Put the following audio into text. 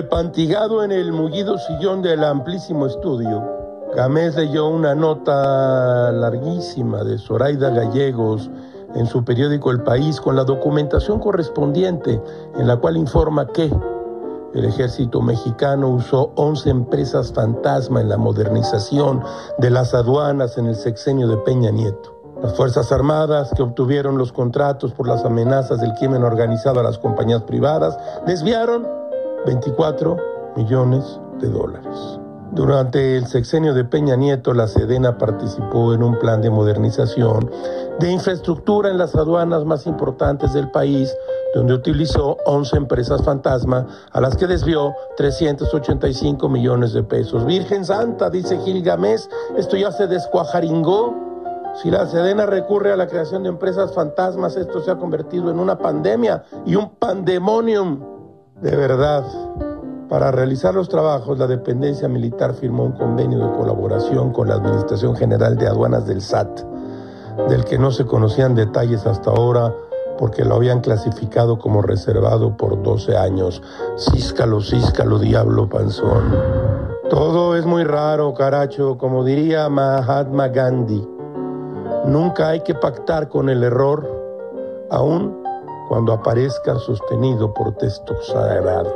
Repantigado en el mullido sillón del amplísimo estudio, Gamés leyó una nota larguísima de Zoraida Gallegos en su periódico El País con la documentación correspondiente en la cual informa que el ejército mexicano usó 11 empresas fantasma en la modernización de las aduanas en el sexenio de Peña Nieto. Las Fuerzas Armadas, que obtuvieron los contratos por las amenazas del crimen organizado a las compañías privadas, desviaron 24 millones de dólares. Durante el sexenio de Peña Nieto, la Sedena participó en un plan de modernización de infraestructura en las aduanas más importantes del país, donde utilizó 11 empresas fantasma a las que desvió 385 millones de pesos. Virgen Santa, dice Gilgamesh, esto ya se descuajaringó. Si la Sedena recurre a la creación de empresas fantasmas, esto se ha convertido en una pandemia y un pandemonium de verdad. Para realizar los trabajos, la dependencia militar firmó un convenio de colaboración con la Administración General de Aduanas del SAT, del que no se conocían detalles hasta ahora porque lo habían clasificado como reservado por 12 años. Císcalo, císcalo, diablo panzón. Todo es muy raro, caracho, como diría Mahatma Gandhi. Nunca hay que pactar con el error, aún cuando aparezca sostenido por textos sagrados.